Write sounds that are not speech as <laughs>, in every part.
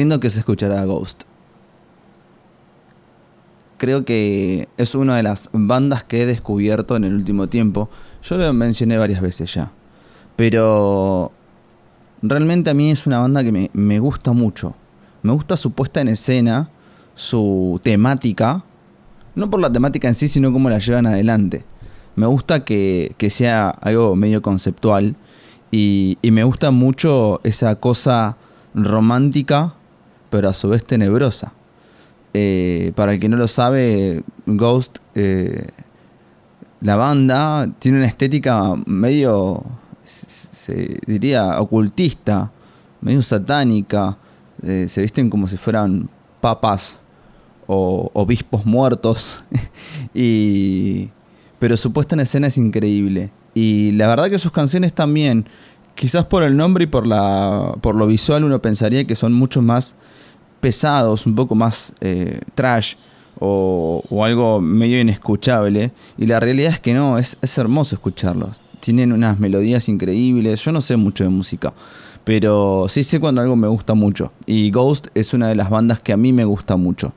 Lindo que se escuchará Ghost. Creo que es una de las bandas que he descubierto en el último tiempo. Yo lo mencioné varias veces ya. Pero realmente a mí es una banda que me, me gusta mucho. Me gusta su puesta en escena, su temática. No por la temática en sí, sino cómo la llevan adelante. Me gusta que, que sea algo medio conceptual. Y, y me gusta mucho esa cosa romántica pero a su vez tenebrosa. Eh, para el que no lo sabe, Ghost, eh, la banda, tiene una estética medio, se diría, ocultista, medio satánica. Eh, se visten como si fueran papas o obispos muertos. <laughs> y, pero su puesta en escena es increíble. Y la verdad que sus canciones también, quizás por el nombre y por, la, por lo visual uno pensaría que son mucho más pesados, un poco más eh, trash o, algo medio inescuchable. Y la realidad es que no, es, es hermoso escucharlos. Tienen unas melodías increíbles. Yo no sé mucho de música, pero sí sé cuando algo me gusta mucho. Y Ghost es una de las bandas que a mí me gusta mucho.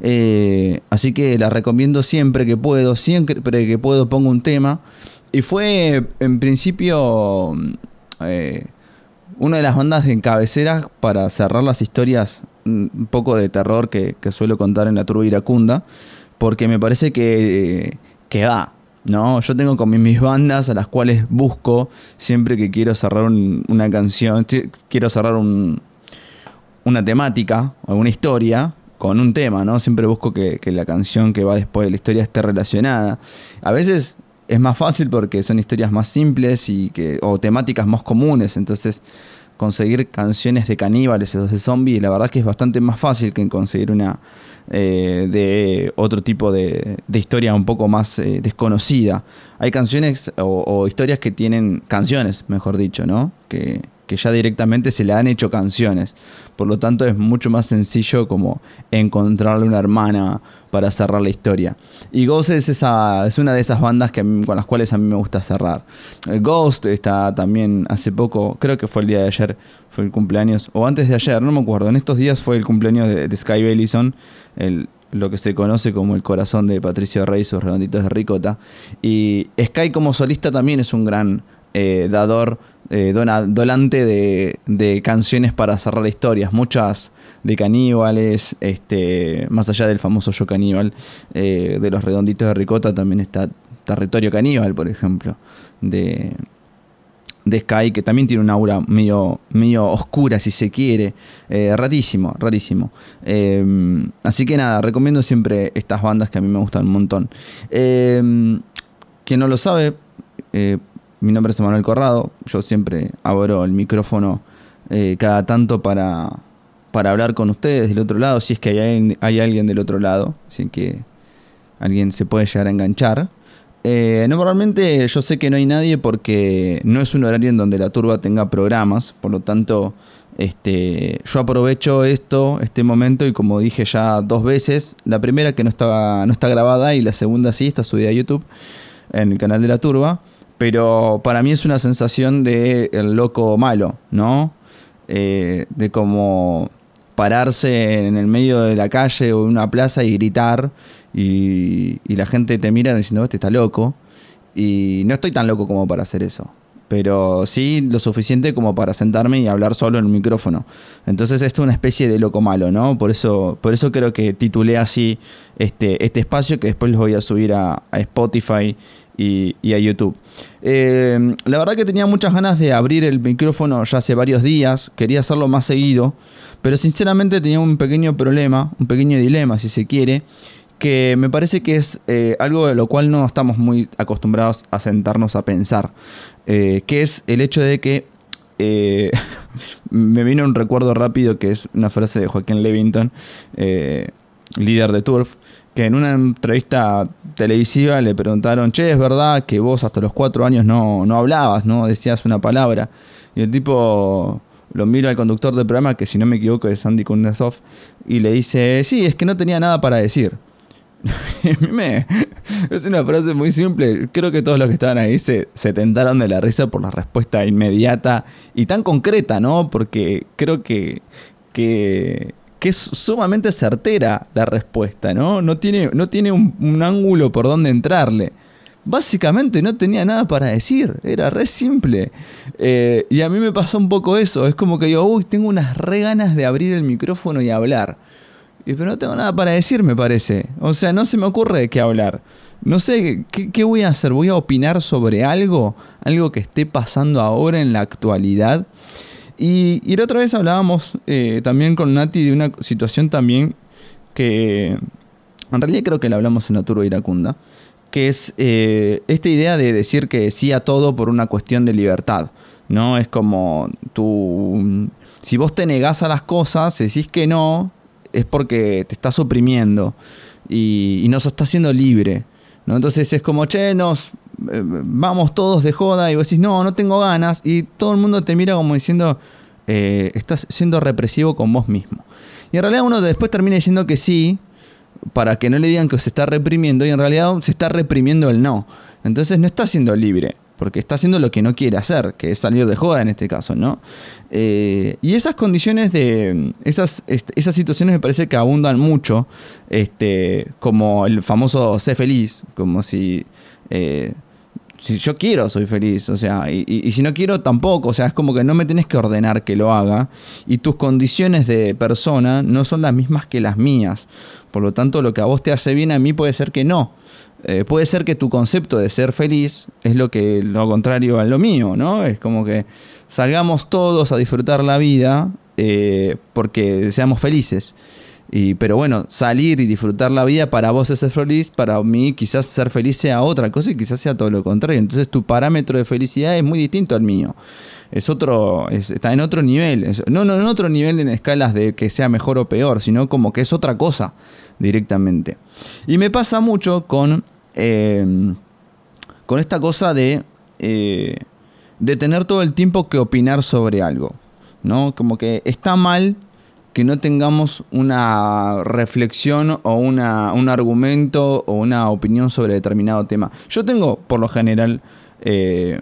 Eh, así que la recomiendo siempre que puedo. Siempre que puedo pongo un tema. Y fue en principio eh, una de las bandas de cabecera para cerrar las historias un poco de terror que, suelo contar en la turba iracunda, porque me parece que, que va. ¿no? Yo tengo con mis bandas a las cuales busco siempre que quiero cerrar una canción, quiero cerrar un, una temática, alguna historia, con un tema, ¿no? Siempre busco que, la canción que va después de la historia esté relacionada. A veces es más fácil porque son historias más simples y que, o temáticas más comunes, entonces conseguir canciones de caníbales o de zombies, la verdad es que es bastante más fácil que conseguir una eh, de otro tipo de, historia un poco más eh, desconocida. Hay canciones o, historias que tienen canciones, mejor dicho, ¿no? Que, que ya directamente se le han hecho canciones. Por lo tanto es mucho más sencillo como encontrarle una hermana para cerrar la historia. Y Ghost es, esa, es una de esas bandas que con las cuales a mí me gusta cerrar. Eh, Ghost está también hace poco, creo que fue el día de ayer, fue el cumpleaños, o antes de ayer, no me acuerdo, en estos días fue el cumpleaños de, Sky Bellison, el, lo que se conoce como el corazón de Patricio Rey, sus redonditos de ricota. Y Sky como solista también es un gran eh, dador, eh, donante de, canciones para cerrar historias, muchas de caníbales, este, más allá del famoso yo caníbal, eh, de los redonditos de ricota también está Territorio Caníbal, por ejemplo, de, de Sky, que también tiene una aura medio, medio oscura, si se quiere. rarísimo, rarísimo. así que nada, recomiendo siempre estas bandas que a mí me gustan un montón. quien no lo sabe, mi nombre es Manuel Corrado. Yo siempre abro el micrófono eh, cada tanto para, para hablar con ustedes del otro lado, si es que hay, hay alguien del otro lado, si que alguien se puede llegar a enganchar. Eh, normalmente yo sé que no hay nadie porque no es un horario en donde la turba tenga programas, por lo tanto este, yo aprovecho esto, este momento y como dije ya dos veces, la primera que no, estaba, no está grabada y la segunda sí está subida a YouTube en el canal de la turba. Pero para mí es una sensación de el loco malo, ¿no? Eh, de como pararse en el medio de la calle o en una plaza y gritar y, la gente te mira diciendo, este está loco. Y no estoy tan loco como para hacer eso. Pero sí lo suficiente como para sentarme y hablar solo en un micrófono. Entonces esto es una especie de loco malo, ¿no? Por eso, por eso creo que titulé así este, este espacio que después los voy a subir a, a Spotify y, a YouTube. Eh, la verdad que tenía muchas ganas de abrir el micrófono ya hace varios días, quería hacerlo más seguido, pero sinceramente tenía un pequeño problema, un pequeño dilema si se quiere, que me parece que es eh, algo de lo cual no estamos muy acostumbrados a sentarnos a pensar, eh, que es el hecho de que <laughs> me vino un recuerdo rápido que es una frase de Joaquín Levington, líder de Turf, que en una entrevista televisiva le preguntaron, che, es verdad que vos hasta los cuatro años no, hablabas, no decías una palabra. Y el tipo lo mira al conductor del programa, que si no me equivoco es Andy Kundasov, y le dice, sí, es que no tenía nada para decir. <laughs> me, <laughs> es una frase muy simple. Creo que todos los que estaban ahí se, se tentaron de la risa por la respuesta inmediata y tan concreta, ¿no? Porque creo que, que, es sumamente certera la respuesta, ¿no? No tiene, no tiene un, ángulo por donde entrarle. Básicamente no tenía nada para decir, era re simple. Eh, y a mí me pasó un poco eso, es como que digo, uy, tengo unas re ganas de abrir el micrófono y hablar. Y, pero no tengo nada para decir, me parece. O sea, no se me ocurre de qué hablar. No sé, ¿qué, voy a hacer? ¿Voy a opinar sobre algo? ¿Algo que esté pasando ahora en la actualidad? Y, la otra vez hablábamos eh, también con Nati de una situación también que en realidad creo que la hablamos en Turbo Iracunda, que es eh, esta idea de decir que sí a todo por una cuestión de libertad. ¿no? Es como tú, si vos te negás a las cosas, decís que no, es porque te estás oprimiendo y, y no sos estás siendo libre. ¿No? Entonces es como, che, nos eh, vamos todos de joda y vos decís, no, no tengo ganas y todo el mundo te mira como diciendo, eh, estás siendo represivo con vos mismo. Y en realidad uno después termina diciendo que sí, para que no le digan que se está reprimiendo y en realidad se está reprimiendo el no. Entonces no está siendo libre porque está haciendo lo que no quiere hacer, que es salir de joda en este caso, ¿no? Eh, y esas condiciones de. Esas, esas situaciones me parece que abundan mucho, este, como el famoso sé feliz, como si. Eh, si yo quiero, soy feliz, o sea, y, si no quiero, tampoco, o sea, es como que no me tenés que ordenar que lo haga, y tus condiciones de persona no son las mismas que las mías, por lo tanto, lo que a vos te hace bien a mí puede ser que no, eh, puede ser que tu concepto de ser feliz es lo que lo contrario a lo mío, ¿no? Es como que salgamos todos a disfrutar la vida eh, porque seamos felices. Y, pero bueno, salir y disfrutar la vida para vos es ser feliz, para mí quizás ser feliz sea otra cosa y quizás sea todo lo contrario. Entonces tu parámetro de felicidad es muy distinto al mío. Es otro, está en otro nivel. no, no en otro nivel en escalas de que sea mejor o peor, sino como que es otra cosa directamente. Y me pasa mucho con Em, con esta cosa de, eh, de tener todo el tiempo que opinar sobre algo. ¿no? Como que está mal que no tengamos una reflexión o una, un argumento o una opinión sobre determinado tema. Yo tengo, por lo general, eh,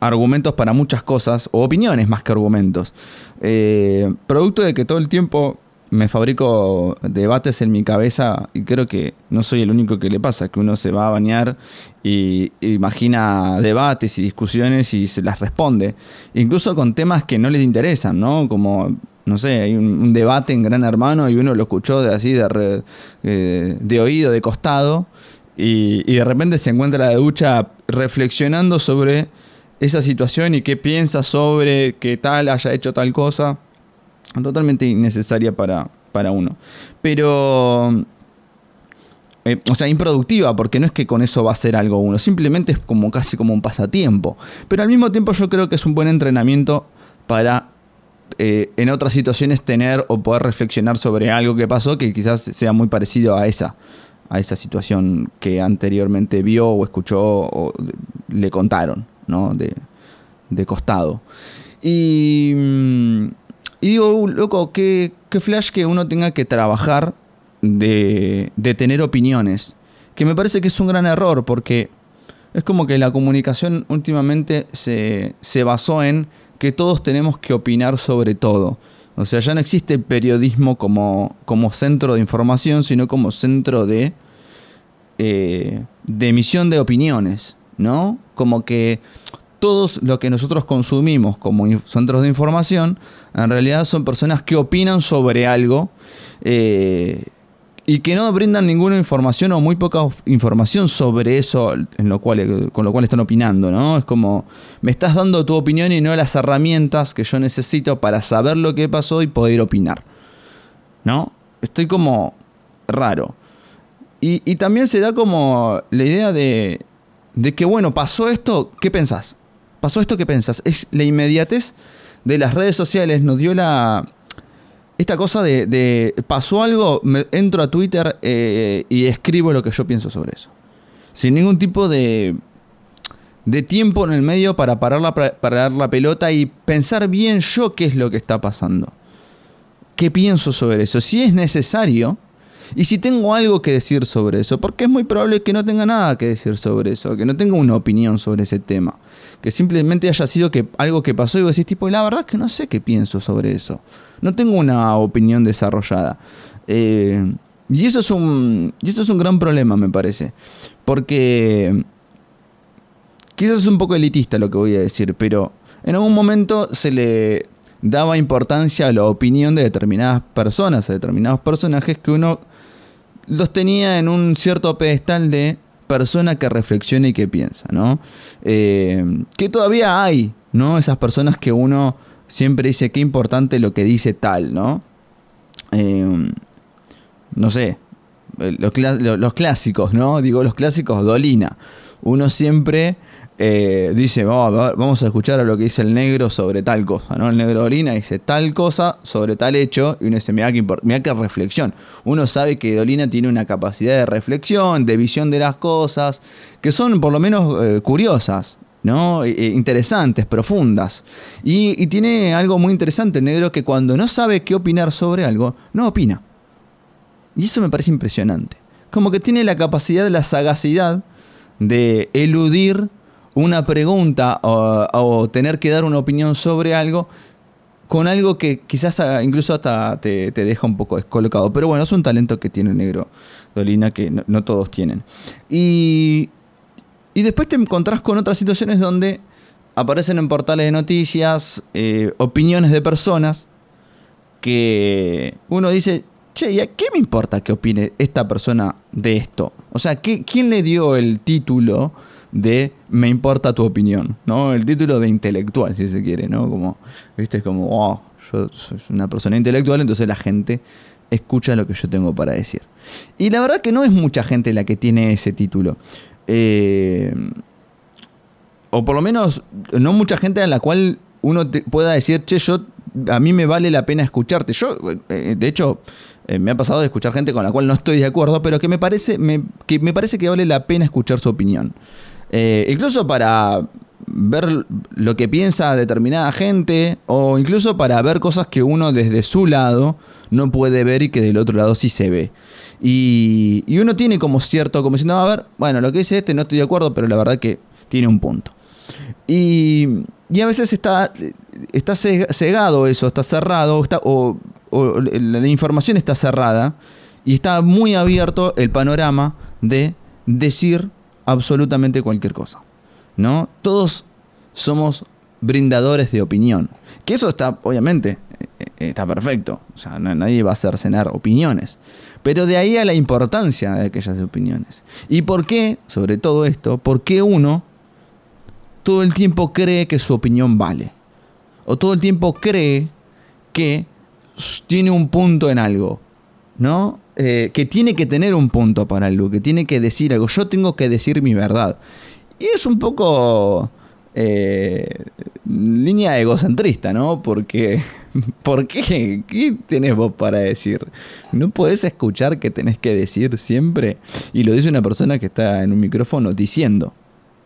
argumentos para muchas cosas, o opiniones más que argumentos. Eh, producto de que todo el tiempo me fabrico debates en mi cabeza y creo que no soy el único que le pasa, que uno se va a bañar y imagina debates y discusiones y se las responde, incluso con temas que no les interesan, ¿no? Como, no sé, hay un, debate en Gran Hermano y uno lo escuchó de así, de, eh, de oído, de costado, y, de repente se encuentra la ducha reflexionando sobre esa situación y qué piensa sobre que tal haya hecho tal cosa totalmente innecesaria para, para uno. Pero, eh, o sea, improductiva, porque no es que con eso va a ser algo uno, simplemente es como casi como un pasatiempo. Pero al mismo tiempo yo creo que es un buen entrenamiento para eh, en otras situaciones tener o poder reflexionar sobre algo que pasó que quizás sea muy parecido a esa a esa situación que anteriormente vio o escuchó o le contaron, ¿no? De, de costado. Y, mm, y digo, loco, qué, flash que uno tenga que trabajar de, tener opiniones. Que me parece que es un gran error porque es como que la comunicación últimamente se, basó en que todos tenemos que opinar sobre todo. O sea, ya no existe el periodismo como, como centro de información, sino como centro de, eh, de emisión de opiniones, ¿no? Como que todos lo que nosotros consumimos como centros de información, en realidad son personas que opinan sobre algo eh, y que no brindan ninguna información o muy poca información sobre eso en lo cual, con lo cual están opinando, ¿no? Es como, me estás dando tu opinión y no las herramientas que yo necesito para saber lo que pasó y poder opinar, ¿no? Estoy como raro. Y, y también se da como la idea de, de que, bueno, pasó esto, ¿qué pensás? pasó esto que pensás. Es la inmediatez de las redes sociales nos dio la. Esta cosa de, pasó algo, me, entro a Twitter eh, y escribo lo que yo pienso sobre eso. Sin ningún tipo de, de tiempo en el medio para parar, la, parar la pelota y pensar bien yo qué es lo que está pasando. ¿Qué pienso sobre eso? Si es necesario, Y si tengo algo que decir sobre eso, porque es muy probable que no tenga nada que decir sobre eso, que no tenga una opinión sobre ese tema, que simplemente haya sido que algo que pasó y vos decís tipo, la verdad es que no sé qué pienso sobre eso, no tengo una opinión desarrollada. Eh, y eso es un, y eso es un gran problema, me parece, porque quizás es un poco elitista lo que voy a decir, pero en algún momento se le daba importancia a la opinión de determinadas personas, a determinados personajes que uno los tenía en un cierto pedestal de persona que reflexiona y que piensa, ¿no? Eh, que todavía hay, ¿no? Esas personas que uno siempre dice qué importante lo que dice tal, ¿no? Eh, no sé, los, los, clásicos, ¿no? Digo los clásicos, Dolina. Uno siempre eh, dice, vamos a escuchar a lo que dice el negro sobre tal cosa, ¿no? El negro Dolina dice tal cosa sobre tal hecho y uno dice, mira qué, qué reflexión. Uno sabe que Dolina tiene una capacidad de reflexión, de visión de las cosas, que son por lo menos eh, curiosas, ¿no? interesantes, profundas. Y, y, tiene algo muy interesante el negro que cuando no sabe qué opinar sobre algo, no opina. Y eso me parece impresionante. Como que tiene la capacidad, la sagacidad de eludir una pregunta o, tener que dar una opinión sobre algo con algo que quizás incluso hasta te, deja un poco descolocado. Pero bueno, es un talento que tiene negro Dolina que no, todos tienen. Y, y, después te encontrás con otras situaciones donde aparecen en portales de noticias eh, opiniones de personas que uno dice, che, ¿y a qué me importa que opine esta persona de esto? O sea, ¿quién le dio el título? De me importa tu opinión, ¿no? El título de intelectual, si se quiere, ¿no? Como, viste, como, oh, yo soy una persona intelectual, entonces la gente escucha lo que yo tengo para decir. Y la verdad que no es mucha gente la que tiene ese título. Eh, o por lo menos no mucha gente a la cual uno pueda decir, che, yo a mí me vale la pena escucharte. Yo, eh, de hecho, eh, me ha pasado de escuchar gente con la cual no estoy de acuerdo, pero que me parece, que me parece que vale la pena escuchar su opinión. Eh, incluso para ver lo que piensa determinada gente o incluso para ver cosas que uno desde su lado no puede ver y que del otro lado sí se ve. Y, uno tiene como cierto, como diciendo, a ver, bueno, lo que dice este no estoy de acuerdo, pero la verdad que tiene un punto. Y, a veces está, está cegado eso, está cerrado, está, o la información está cerrada y está muy abierto el panorama de decir absolutamente cualquier cosa. ¿No? Todos somos brindadores de opinión. Que eso está, obviamente, eh, está perfecto. O sea, nadie va a hacer cenar opiniones. Pero de ahí a la importancia de aquellas opiniones. ¿Y por qué, sobre todo esto, por qué uno todo el tiempo cree que su opinión vale? O todo el tiempo cree que tiene un punto en algo. ¿No? Eh, que tiene que tener un punto para algo, que tiene que decir algo. Yo tengo que decir mi verdad. Y es un poco eh, línea egocentrista, ¿no? Porque, <laughs> ¿por qué? ¿Qué tenés vos para decir? ¿No podés escuchar que tenés que decir siempre? Y lo dice una persona que está en un micrófono diciendo,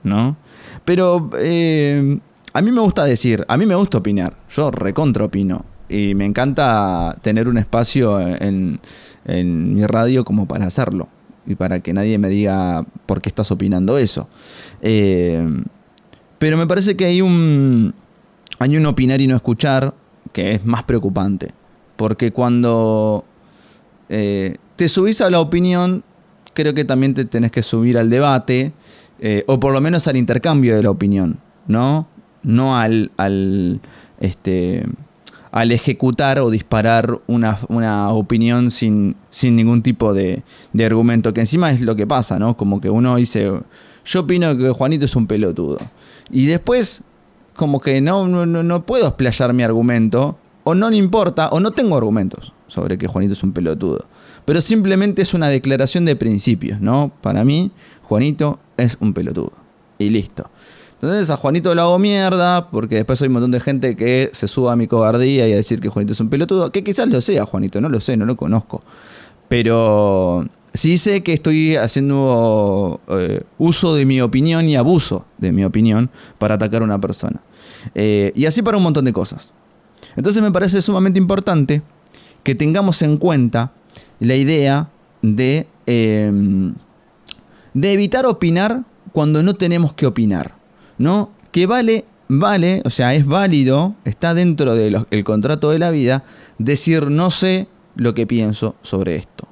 ¿no? Pero eh, a mí me gusta decir, a mí me gusta opinar, yo recontra opino. Y me encanta tener un espacio en, en mi radio como para hacerlo y para que nadie me diga por qué estás opinando eso. Eh, pero me parece que hay un, hay un opinar y no escuchar que es más preocupante. Porque cuando eh, te subís a la opinión, creo que también te tenés que subir al debate, eh, o por lo menos al intercambio de la opinión, ¿no? No al, al este, al ejecutar o disparar una, opinión sin, sin ningún tipo de, argumento, que encima es lo que pasa, ¿no? Como que uno dice, yo opino que Juanito es un pelotudo. Y después, como que no, no, no puedo explayar mi argumento, o no me importa, o no tengo argumentos sobre que Juanito es un pelotudo. Pero simplemente es una declaración de principios, ¿no? Para mí, Juanito es un pelotudo. Y listo. Entonces a Juanito lo hago mierda, porque después hay un montón de gente que se suba a mi cobardía y a decir que Juanito es un pelotudo, que quizás lo sea Juanito, no lo sé, no lo conozco. Pero sí sé que estoy haciendo eh, uso de mi opinión y abuso de mi opinión para atacar a una persona. Eh, y así para un montón de cosas. Entonces me parece sumamente importante que tengamos en cuenta la idea de, em, de evitar opinar cuando no tenemos que opinar, ¿no? Que vale, vale, o sea, es válido, está dentro del contrato de la vida, decir no sé lo que pienso sobre esto.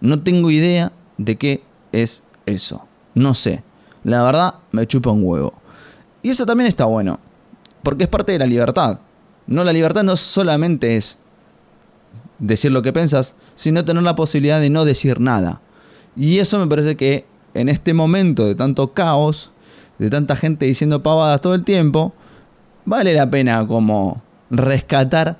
No tengo idea de qué es eso. No sé. La verdad, me chupa un huevo. Y eso también está bueno, porque es parte de la libertad. No, la libertad no solamente es decir lo que pensas, sino tener la posibilidad de no decir nada. Y eso me parece que en este momento de tanto caos, de tanta gente diciendo pavadas todo el tiempo, vale la pena como rescatar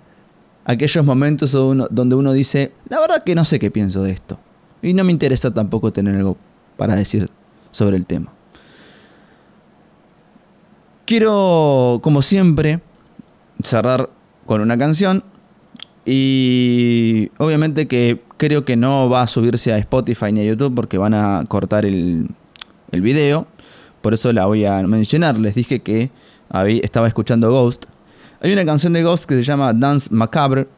aquellos momentos donde uno dice, la verdad que no sé qué pienso de esto. Y no me interesa tampoco tener algo para decir sobre el tema. Quiero, como siempre, cerrar con una canción y obviamente que creo que no va a subirse a Spotify ni a YouTube porque van a cortar el, el video. Por eso la voy a mencionar. Les dije que estaba escuchando Ghost. Hay una canción de Ghost que se llama Dance Macabre.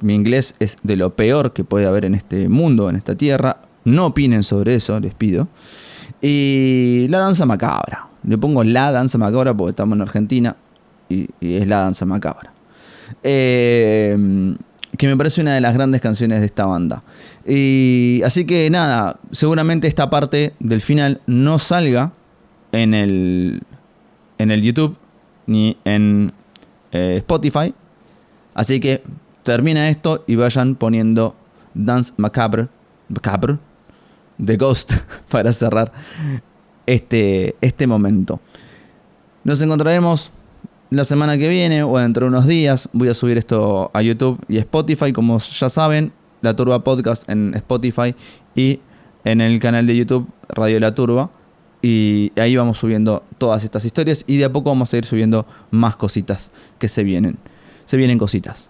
Mi inglés es de lo peor que puede haber en este mundo, en esta tierra. No opinen sobre eso, les pido. Y la danza macabra. Le pongo la danza macabra porque estamos en Argentina y es la danza macabra. Eh, que me parece una de las grandes canciones de esta banda. Y así que nada, seguramente esta parte del final no salga en el, en el YouTube ni en eh, Spotify. Así que termina esto y vayan poniendo Dance Macabre, Macabre de Ghost <laughs> para cerrar este, este momento. Nos encontraremos la semana que viene o dentro de unos días voy a subir esto a YouTube y Spotify. Como ya saben, La Turba Podcast en Spotify y en el canal de YouTube Radio La Turba. Y ahí vamos subiendo todas estas historias y de a poco vamos a ir subiendo más cositas que se vienen. Se vienen cositas.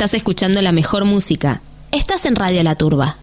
Estás escuchando la mejor música. Estás en Radio La Turba.